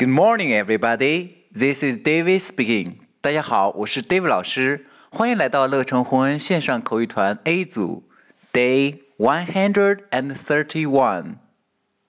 Good morning, everybody. This is David speaking. 大家好，我是 David 老师，欢迎来到乐成红恩线上口语团 A 组，Day one hundred and thirty-one.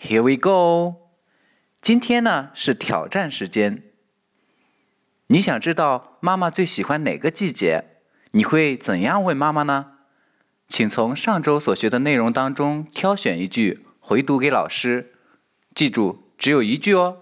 Here we go. 今天呢是挑战时间。你想知道妈妈最喜欢哪个季节？你会怎样问妈妈呢？请从上周所学的内容当中挑选一句回读给老师。记住，只有一句哦。